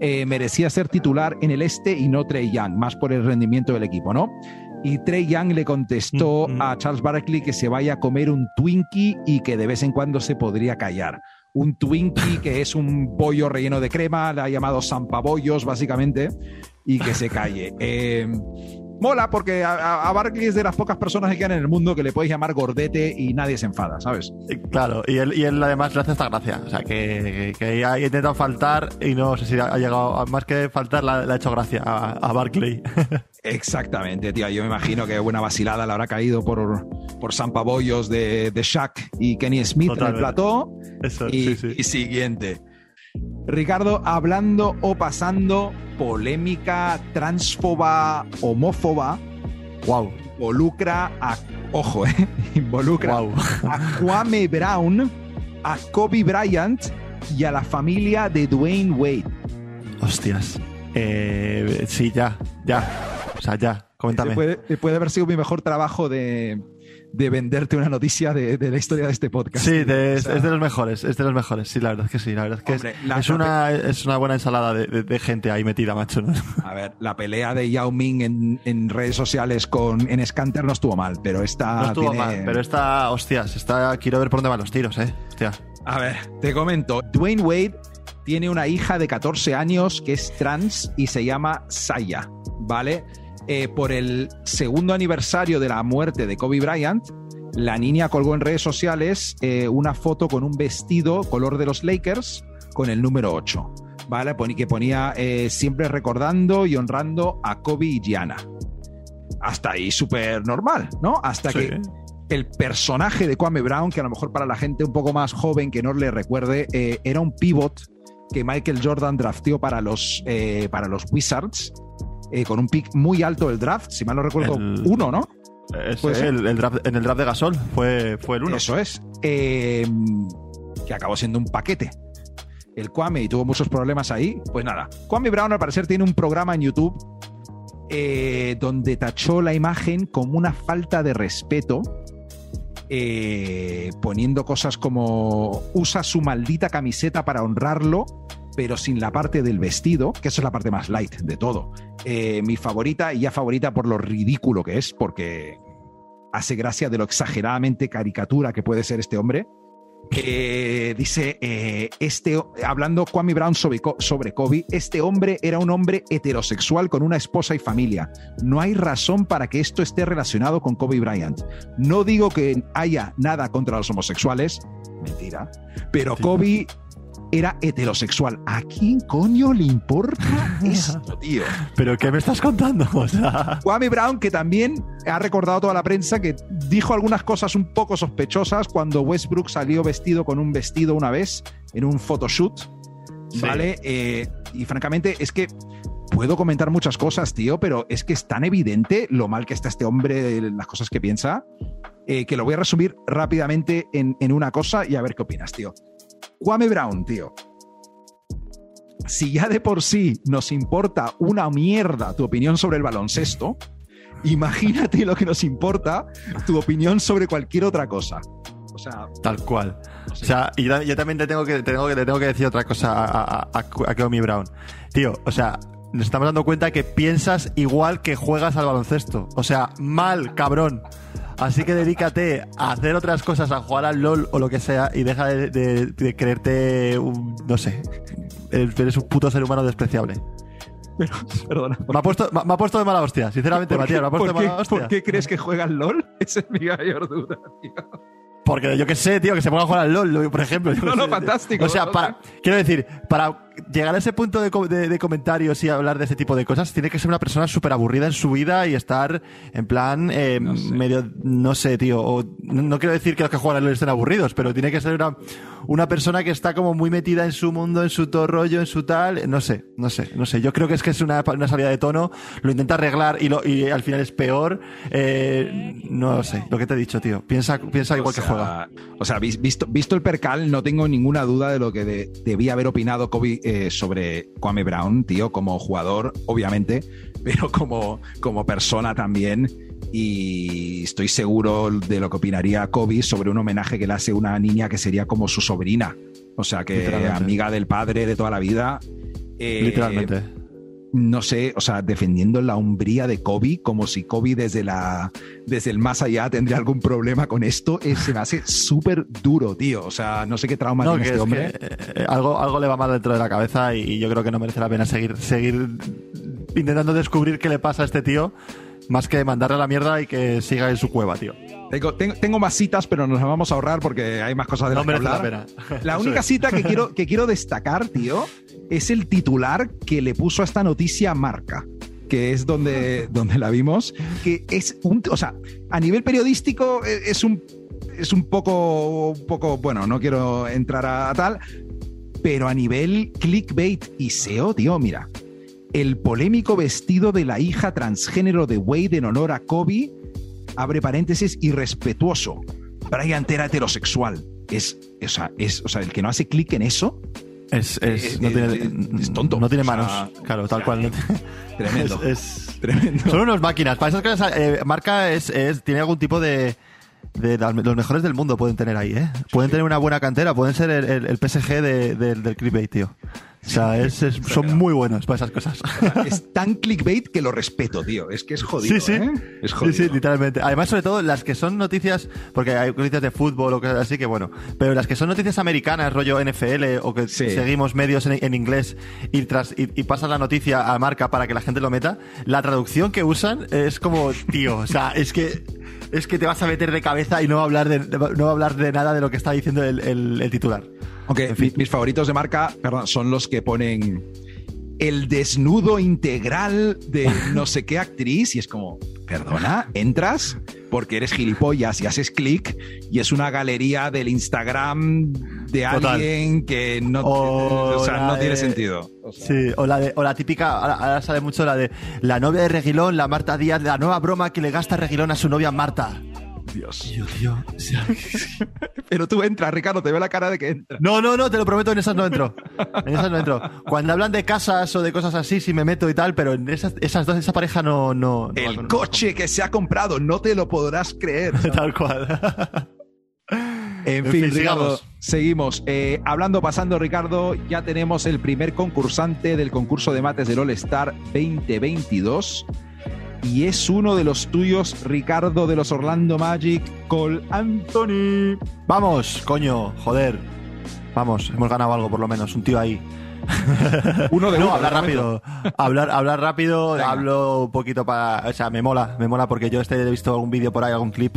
eh, merecía ser titular en el este y no Trey Young, más por el rendimiento del equipo, ¿no? Y Trey Young le contestó mm, mm. a Charles Barkley que se vaya a comer un Twinkie y que de vez en cuando se podría callar. Un Twinkie que es un pollo relleno de crema, le ha llamado zampabollos básicamente, y que se calle. Eh, mola porque a, Barkley es de las pocas personas que quedan en el mundo que le puedes llamar gordete y nadie se enfada, ¿sabes? Claro, y él, y él además le hace esta gracia. O sea, que, que, ha intentado faltar y no sé si ha llegado, más que faltar, le, ha hecho gracia a, Barkley. Exactamente, tío. Yo me imagino que buena vacilada le habrá caído por, por San Pabollos de, de Shaq y Kenny Smith en el plató. Eso, y, sí, sí. y siguiente. Ricardo, hablando o pasando polémica transfoba, homófoba. Wow. Involucra a. Ojo, eh. Involucra a Kwame Brown, a Kobe Bryant y a la familia de Dwayne Wade. Hostias. Eh, sí, ya, ya. O sea, ya. Coméntame. Puede, puede haber sido mi mejor trabajo de, de venderte una noticia de, la historia de este podcast. Sí, es, de los mejores, es de los mejores, sí, la verdad es que sí, la verdad es que es, una, es una buena ensalada de, gente ahí metida, macho. A ver, la pelea de Yao Ming en, redes sociales con en Scanter no estuvo mal, pero esta. No estuvo mal, pero esta, hostias, está, quiero ver por dónde van los tiros, eh. Hostia. A ver, te comento. Dwayne Wade tiene una hija de 14 años que es trans y se llama Saya, ¿vale? Eh, por el segundo aniversario de la muerte de Kobe Bryant, la niña colgó en redes sociales eh, una foto con un vestido color de los Lakers con el número 8, ¿vale? Que ponía eh, siempre recordando y honrando a Kobe y Gianna. Hasta ahí súper normal, ¿no? Hasta que el personaje de Kwame Brown, que a lo mejor para la gente un poco más joven que no le recuerde, era un pivot que Michael Jordan drafteó para los, para los Wizards eh, con un pick muy alto del draft, si mal no recuerdo, uno, ¿no? el, en el draft de Gasol fue, fue el uno. Eso es. Eh, que acabó siendo un paquete. El Kwame y tuvo muchos problemas ahí. Pues nada, Kwame Brown al parecer tiene un programa en YouTube eh, donde tachó la imagen como una falta de respeto, poniendo cosas como usa su maldita camiseta para honrarlo pero sin la parte del vestido, que eso es la parte más light de todo. Eh, mi favorita, y ya favorita por lo ridículo que es, porque hace gracia de lo exageradamente caricatura que puede ser este hombre. Eh, dice, eh, este, hablando Kwame Brown sobre, sobre Kobe, este hombre era un hombre heterosexual con una esposa y familia. No hay razón para que esto esté relacionado con Kobe Bryant. No digo que haya nada contra los homosexuales, mentira, pero Kobe era heterosexual. ¿A quién coño le importa esto, tío? ¿Pero qué me estás contando? O Kwame Brown, que también ha recordado toda la prensa que dijo algunas cosas un poco sospechosas cuando Westbrook salió vestido con un vestido una vez en un photoshoot. ¿Vale? Eh, y francamente, es que puedo comentar muchas cosas, tío, pero es que es tan evidente lo mal que está este hombre, las cosas que piensa, eh, que lo voy a resumir rápidamente en, en una cosa y a ver qué opinas, tío. Kwame Brown, tío. Si ya de por sí nos importa una mierda tu opinión sobre el baloncesto, imagínate lo que nos importa tu opinión sobre cualquier otra cosa. O sea, tal cual. O sea, y yo también te tengo que, tengo que, tengo que decir otra cosa a, a, a, Brown. Tío, o sea, nos estamos dando cuenta que piensas igual que juegas al baloncesto. O sea, mal, cabrón. Así que dedícate a hacer otras cosas, a jugar al LOL o lo que sea y deja de, creerte un, no sé, eres un puto ser humano despreciable. perdona. Me ha, puesto, me, ha puesto de mala hostia, sinceramente, Matías, me ha puesto de mala hostia. ¿Por qué crees que juega al LOL? Esa es mi mayor duda, tío. Porque yo qué sé, tío, que se ponga a jugar al LOL, por ejemplo. No, no, fantástico. O sea, para, quiero decir, para llegar a ese punto de, comentarios y hablar de ese tipo de cosas, tiene que ser una persona súper aburrida en su vida y estar en plan eh, medio, no sé, tío. no, quiero decir que los que juegan al estén aburridos, pero tiene que ser una, una persona que está como muy metida en su mundo, en su todo rollo, en su tal. No sé, no sé, no sé. Yo creo que es que es una, una salida de tono, lo intenta arreglar y, lo, y al final es peor. Eh, no sé, lo que te he dicho, tío. Piensa, piensa igual que juega. O sea, visto, visto el percal, no tengo ninguna duda de lo que debía haber opinado Kobe eh, sobre Kwame Brown, tío, como jugador, obviamente, pero como, como persona también y estoy seguro de lo que opinaría Kobe sobre un homenaje que le hace una niña que sería como su sobrina. O sea, que amiga del padre de toda la vida. Eh, Literalmente. No sé, o sea, defendiendo la umbría de Kobe, como si Kobe desde, la, desde el más allá tendría algún problema con esto, eh, se me hace súper duro, tío. O sea, no sé qué trauma tiene este hombre. Eh, algo, algo le va mal dentro de la cabeza y, yo creo que no merece la pena seguir, seguir intentando descubrir qué le pasa a este tío más que mandarle a la mierda y que siga en su cueva, tío. Tengo, tengo, más citas, pero nos las vamos a ahorrar porque hay más cosas de las que hablar. La, pena. la única cita que quiero, que quiero destacar, tío, es el titular que le puso a esta noticia Marca que es donde, donde la vimos, que es un, o sea, a nivel periodístico e, es un, es un poco, un poco, bueno, no quiero entrar a tal, pero a nivel clickbait y SEO, tío, mira, el polémico vestido de la hija transgénero de Wade en honor a Kobe, abre paréntesis, irrespetuoso. Brian era heterosexual. Es, o sea, es, o sea, el que no hace clic en eso. Es, es, no tiene, tonto. No tiene manos. claro, tal cual. Tremendo. Es, tremendo. Son unas máquinas. Para esas cosas, eh, Marca es, tiene algún tipo de de los mejores del mundo pueden tener ahí, ¿eh? Pueden tener una buena cantera, pueden ser el, el, PSG de, del clickbait, tío. O sea, es, son muy buenos para esas cosas. Es tan clickbait que lo respeto, tío. Es que es jodido. Sí, sí. ¿eh? Es jodido. Sí, sí, literalmente. Además, sobre todo las que son noticias, porque hay noticias de fútbol o cosas así que bueno, pero las que son noticias americanas, rollo NFL o que seguimos medios en, inglés y, tras, y, y pasas la noticia a marca para que la gente lo meta, la traducción que usan es como, tío, o sea, es que es que te vas a meter de cabeza y no va a hablar de, no va a hablar de nada de lo que está diciendo el, el, titular. Aunque mis favoritos de marca, perdón, son los que ponen el desnudo integral de no sé qué actriz y es como, perdona, entras porque eres gilipollas y haces clic y es una galería del Instagram de alguien que no, no tiene sentido. Sí, o la, de, o la típica, ahora, sale mucho la de la novia de Reguilón, la Marta Díaz, la nueva broma que le gasta Reguilón a su novia Marta. Dios. Dios, Pero tú entras, Ricardo, te veo la cara de que entras. No, no, no, te lo prometo, en esas no entro. En esas no entro. Cuando hablan de casas o de cosas así, sí me meto y tal, pero en esas, esas dos, esa pareja no. no, El coche que se ha comprado, no te lo podrás creer. Tal cual. En, fin, Ricardo, seguimos. Eh, hablando, pasando, Ricardo, ya tenemos el primer concursante del concurso de mates del All Star 2022 y es uno de los tuyos, Ricardo de los Orlando Magic, Cole Anthony. Vamos, coño, joder. Vamos, hemos ganado algo por lo menos, un tío ahí. uno de no, hablar rápido. hablar, hablar rápido, hablo un poquito para. O sea, me mola, me mola porque yo este he visto algún vídeo por ahí, algún clip.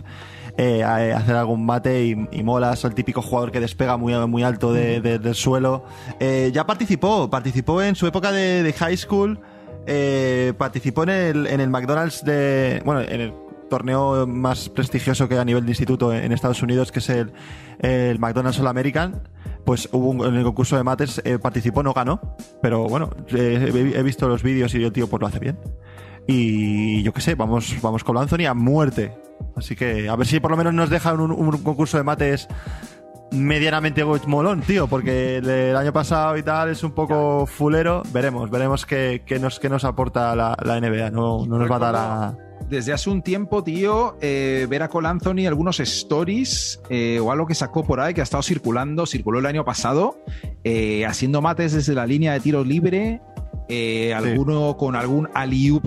Eh, hacer algún mate y, mola, soy el típico jugador que despega muy, muy alto del suelo. Eh, ya participó, participó en su época de high school eh, participó en el, en el McDonald's de. Bueno, en el torneo más prestigioso que a nivel de instituto en Estados Unidos, que es el, el McDonald's All American. Pues hubo en el concurso de mates, eh, participó, no ganó, pero bueno, eh, he, visto los vídeos y el tío pues lo hace bien. Y yo qué sé, vamos, vamos con Anthony a muerte. Así que a ver si por lo menos nos dejan un, un concurso de mates medianamente molón, tío, porque el, año pasado y tal es un poco fulero. Veremos, veremos qué, nos, qué nos aporta la, NBA. No, no nos va a dar a. Desde hace un tiempo, tío, eh, ver a Cole Anthony algunos stories eh, o algo que sacó por ahí que ha estado circulando, circuló el año pasado, eh, haciendo mates desde la línea de tiro libre, alguno con algún alley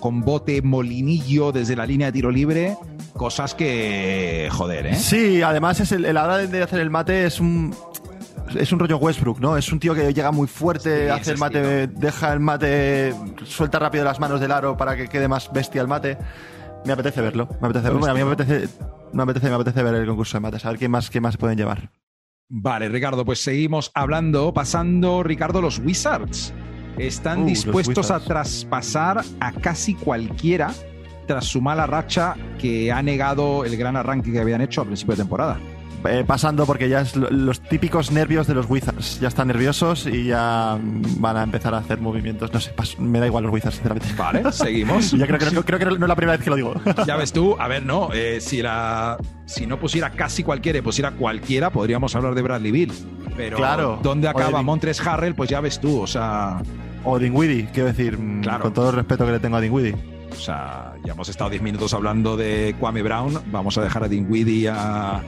con bote molinillo desde la línea de tiro libre cosas que, joder, ¿eh? Sí, además es el, a la hora de hacer el mate es un es un rollo Westbrook, ¿no? Es un tío que llega muy fuerte, hace el mate, deja el mate, suelta rápido las manos del aro para que quede más bestia el mate. Me apetece verlo, me apetece, bueno, a mí me apetece, me apetece, me apetece ver el concurso de mates, a ver qué más, qué más pueden llevar. Vale, Ricardo, pues seguimos hablando, pasando, Ricardo, los Wizards están uh, dispuestos a traspasar a casi cualquiera tras su mala racha que ha negado el gran arranque que habían hecho a principio de temporada. Eh, pasando porque ya es los típicos nervios de los Wizards. Ya están nerviosos y ya van a empezar a hacer movimientos. No sé, me da igual los Wizards, sinceramente. Vale, seguimos. ya creo, creo, que no es la primera vez que lo digo. ya ves tú, a ver, no, eh, si, la, si no pusiera casi cualquiera y pusiera cualquiera, podríamos hablar de Bradley Bill. Pero claro, ¿dónde acaba Montres Harrell? Pues ya ves tú, o sea... O Dinwiddie, quiero decir, claro. con todo el respeto que le tengo a Dinwiddie. O sea, ya hemos estado 10 minutos hablando de Kwame Brown. Vamos a dejar a Dinwiddie a,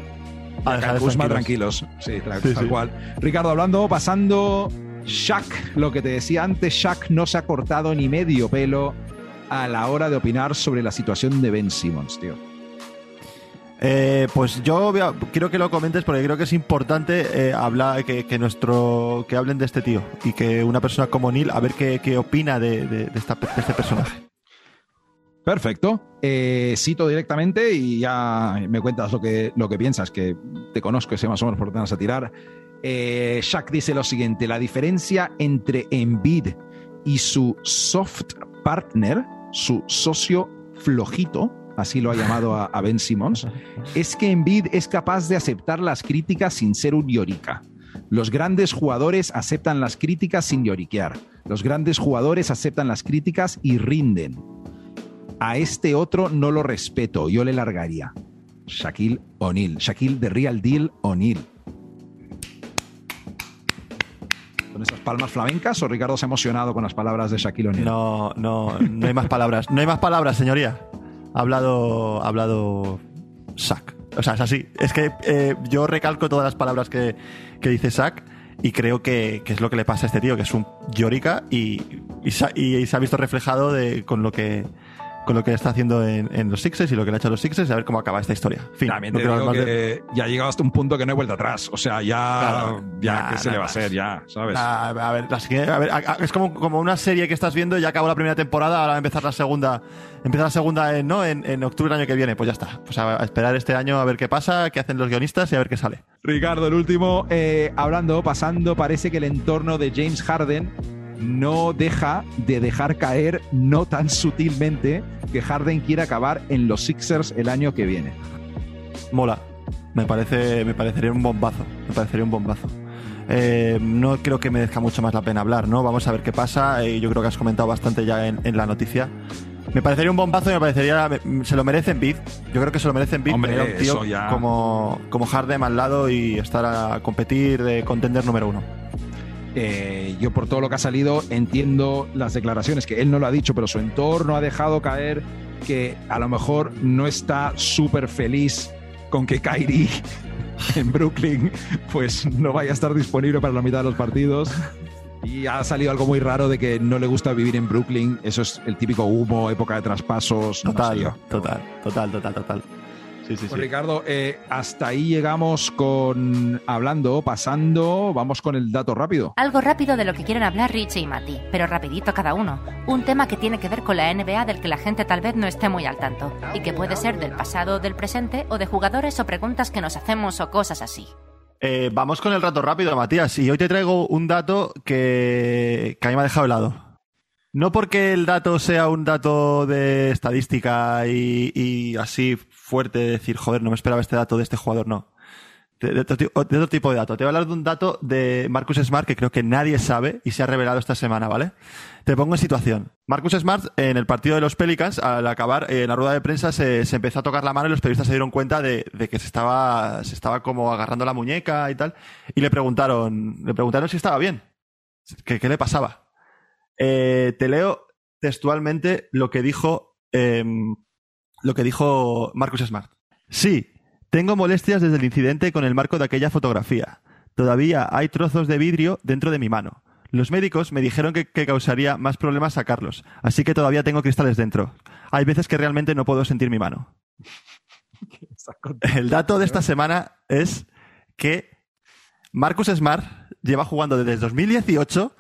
a, a Kuzma tranquilos. Sí, tal, cual. Ricardo, hablando, pasando. Shaq, lo que te decía antes, Shaq no se ha cortado ni medio pelo a la hora de opinar sobre la situación de Ben Simmons, tío. Eh, pues yo quiero que lo comentes porque creo que es importante eh, hablar que, nuestro que hablen de este tío y que una persona como Neil a ver qué, opina de este personaje. Perfecto. Eh, cito directamente y ya me cuentas lo que, lo que piensas, que te conozco sé más o menos por dónde vas a tirar. Eh, Shaq dice lo siguiente: la diferencia entre Embiid y su soft partner, su socio flojito, así lo ha llamado a, Ben Simmons, es que Embiid es capaz de aceptar las críticas sin ser un llorica. Los grandes jugadores aceptan las críticas sin lloriquear. Los grandes jugadores aceptan las críticas y rinden. A este otro no lo respeto, yo le largaría. Shaquille O'Neal. Shaquille de Real Deal O'Neal. ¿Con esas palmas flamencas o Ricardo se ha emocionado con las palabras de Shaquille O'Neal? No, no, no hay más palabras. No hay más palabras, señoría. Ha hablado, ha hablado Shaq. O sea, es así. Es que eh, yo recalco todas las palabras que, que dice Zach y creo que, que, es lo que le pasa a este tío, que es un llorica y, y, y se ha visto reflejado de, con lo que con lo que está haciendo en, en, los Sixers y lo que le ha hecho a los Sixers y a ver cómo acaba esta historia. Fin, También te digo que de... ya ha llegado hasta un punto que no hay vuelta atrás. O sea, ya, claro, ya ¿qué se le va a hacer? Ya, ¿sabes? Nah, a, ver, a, ver, es como, como una serie que estás viendo, ya acabó la primera temporada, ahora va a empezar la segunda. Empieza la segunda en, ¿no? en, en octubre del año que viene. Pues ya está. Pues a, a, esperar este año a ver qué pasa, qué hacen los guionistas y a ver qué sale. Ricardo, el último, eh, hablando, pasando, parece que el entorno de James Harden no deja de dejar caer no tan sutilmente que Harden quiere acabar en los Sixers el año que viene. Mola. Me parece, me parecería un bombazo. Me parecería un bombazo. Eh, no creo que merezca mucho más la pena hablar, ¿no? Vamos a ver qué pasa. Eh, yo creo que has comentado bastante ya en, en, la noticia. Me parecería un bombazo y me parecería. Se lo merece en Bid. Yo creo que se lo merece en Bid tener un tío ya... como, como Harden al lado y estar a competir de contender número uno. Eh, yo por todo lo que ha salido entiendo las declaraciones, que él no lo ha dicho, pero su entorno ha dejado caer que a lo mejor no está súper feliz con que Kyrie en Brooklyn pues no vaya a estar disponible para la mitad de los partidos. Y ha salido algo muy raro de que no le gusta vivir en Brooklyn. Eso es el típico humo, época de traspasos. Total, no total, total, total, total. Sí, sí, pues sí. Ricardo, eh, hasta ahí llegamos con hablando, pasando, vamos con el dato rápido. Algo rápido de lo que quieren hablar Richie y Mati, pero rapidito cada uno. Un tema que tiene que ver con la NBA del que la gente tal vez no esté muy al tanto, y que puede ser del pasado, del presente, o de jugadores o preguntas que nos hacemos o cosas así. Eh, vamos con el rato rápido, Matías, y hoy te traigo un dato que, que a mí me ha dejado helado. No porque el dato sea un dato de estadística y, y así fuerte de decir, joder, no me esperaba este dato de este jugador, no. De, otro, tipo de dato. Te voy a hablar de un dato de Marcus Smart que creo que nadie sabe y se ha revelado esta semana, ¿vale? Te pongo en situación. Marcus Smart, en el partido de los Pelicans, al acabar, en la rueda de prensa se, se, empezó a tocar la mano y los periodistas se dieron cuenta de, de, que se estaba, se estaba como agarrando la muñeca y tal. Y le preguntaron, le preguntaron si estaba bien. ¿Qué, qué le pasaba? Eh, te leo textualmente lo que dijo, eh, lo que dijo Marcus Smart. Sí, tengo molestias desde el incidente con el marco de aquella fotografía. Todavía hay trozos de vidrio dentro de mi mano. Los médicos me dijeron que, que, causaría más problemas sacarlos, así que todavía tengo cristales dentro. Hay veces que realmente no puedo sentir mi mano. El dato de esta semana es que Marcus Smart lleva jugando desde 2018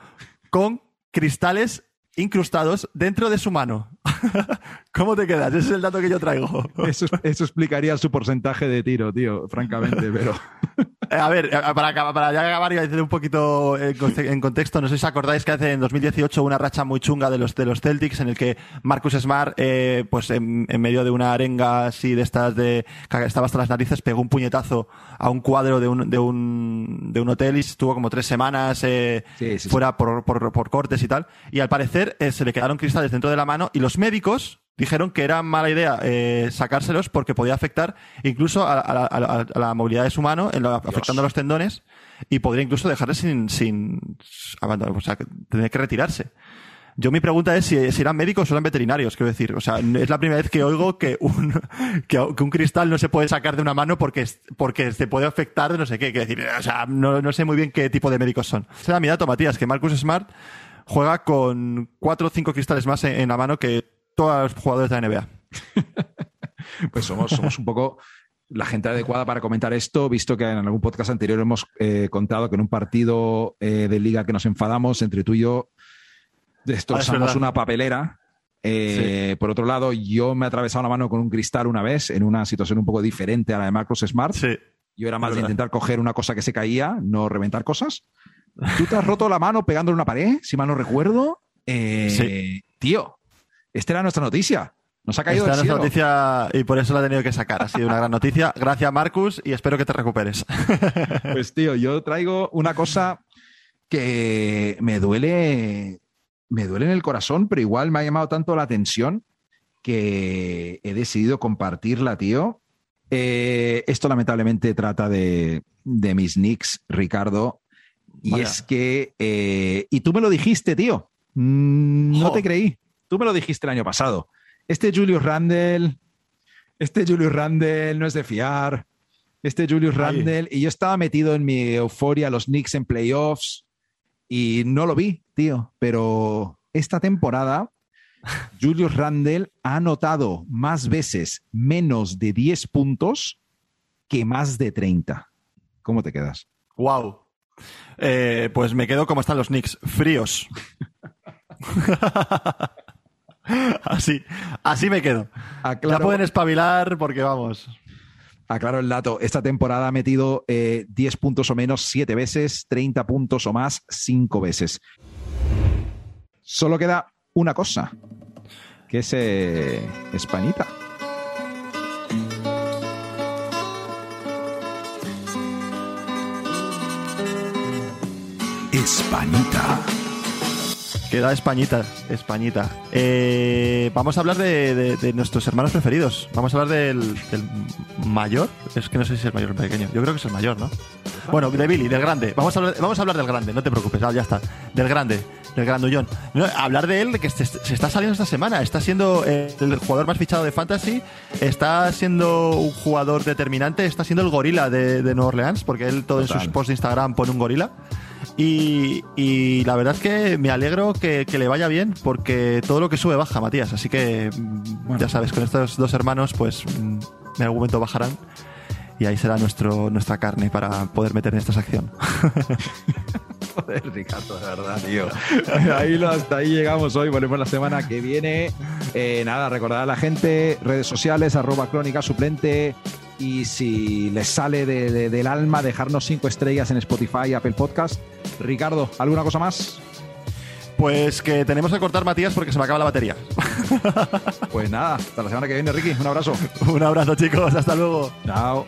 con cristales incrustados dentro de su mano. ¿Cómo te quedas? Ese es el dato que yo traigo. Eso, eso explicaría su porcentaje de tiro, tío, francamente, pero... A ver, para, para ya acabar y hacer un poquito en contexto, no sé si os acordáis que hace en 2018 una racha muy chunga de los, de los Celtics en el que Marcus Smart, eh, pues en, en, medio de una arenga así de estas de que estaba hasta las narices, pegó un puñetazo a un cuadro de un, de un, de un hotel y estuvo como tres semanas eh, sí, sí, fuera sí. Por, por, por, cortes y tal. Y al parecer eh, se le quedaron cristales dentro de la mano y los médicos dijeron que era mala idea eh, sacárselos porque podía afectar incluso a, a, a, a la movilidad de su mano, en lo, afectando a los tendones, y podría incluso dejarle sin, sin o sea, tener que retirarse. Yo mi pregunta es si, si, eran médicos o eran veterinarios, quiero decir. O sea, es la primera vez que oigo que un, que, que un cristal no se puede sacar de una mano porque, porque se puede afectar de no sé qué. Quiero decir, o sea, no, no sé muy bien qué tipo de médicos son. Ese era mi dato, Matías, que Marcus Smart juega con cuatro o cinco cristales más en, en la mano que todos los jugadores de la NBA. pues somos, somos un poco la gente adecuada para comentar esto, visto que en algún podcast anterior hemos eh, contado que en un partido eh, de liga que nos enfadamos entre tú y yo, destrozamos ah, una papelera. Eh, sí. Por otro lado, yo me he atravesado la mano con un cristal una vez en una situación un poco diferente a la de Marcos Smart. Sí. Yo era más de intentar coger una cosa que se caía, no reventar cosas. Tú te has roto la mano pegándole una pared, si mal no recuerdo. sí. Tío, esta era nuestra noticia. Nos ha caído Esta del cielo. noticia y por eso la he tenido que sacar. Ha sido una gran noticia. Gracias, Marcus, y espero que te recuperes. Pues, tío, yo traigo una cosa que me duele, me duele en el corazón, pero igual me ha llamado tanto la atención que he decidido compartirla, tío. Eh, esto lamentablemente trata de, de, mis Knicks, Ricardo. Y Vaya. es que, eh, y tú me lo dijiste, tío. Mm, no te creí. Tú me lo dijiste el año pasado. Este Julius Randle este Julius Randle no es de fiar. Este Julius Randle. Y yo estaba metido en mi euforia, los Knicks en playoffs, y no lo vi, tío. Pero esta temporada, Julius Randle ha anotado más veces menos de 10 puntos que más de 30. ¿Cómo te quedas? Wow. Eh, pues me quedo como están los Knicks, fríos. así, así me quedo. Ya pueden espabilar porque vamos. Aclaro el dato. Esta temporada ha metido 10 eh, puntos o menos 7 veces, 30 puntos o más 5 veces. Solo queda una cosa, que es eh, Españita. Españita. Queda Españita, Españita. Eh, vamos a hablar de, nuestros hermanos preferidos. Vamos a hablar del, mayor. Es que no sé si es el mayor o el pequeño. Yo creo que es el mayor, ¿no? Bueno, de Billy, del grande. Vamos a hablar, vamos a hablar del grande, no te preocupes. Ah, ya está. Del grande, del grandullón. hablar de él, que se, está saliendo esta semana. Está siendo el jugador más fichado de Fantasy. Está siendo un jugador determinante. Está siendo el gorila de, Nueva Orleans, porque él todo en sus posts de Instagram pone un gorila. Y, la verdad es que me alegro que, le vaya bien porque todo lo que sube baja, Matías. Así que mm, ya sabes, con estos dos hermanos, pues mm, en algún momento bajarán y ahí será nuestro, nuestra carne para poder meter en esta sección. Joder, Ricardo, de verdad, tío. Ahí hasta ahí llegamos hoy. Volvemos la semana que viene. Eh, nada, recordar a la gente, redes sociales, arroba crónica suplente, y si les sale del alma dejarnos cinco estrellas en Spotify, Apple Podcast. Ricardo, ¿alguna cosa más? Pues que tenemos que cortar, Matías, porque se me acaba la batería. Pues nada, hasta la semana que viene, Ricky. Un abrazo. Un abrazo, chicos. Hasta luego. Chao.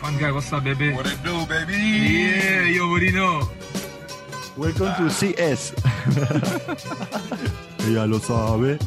Fun guy, what's up, baby? What it do, baby? Yeah, yo. Welcome to CS. Ella lo sabe.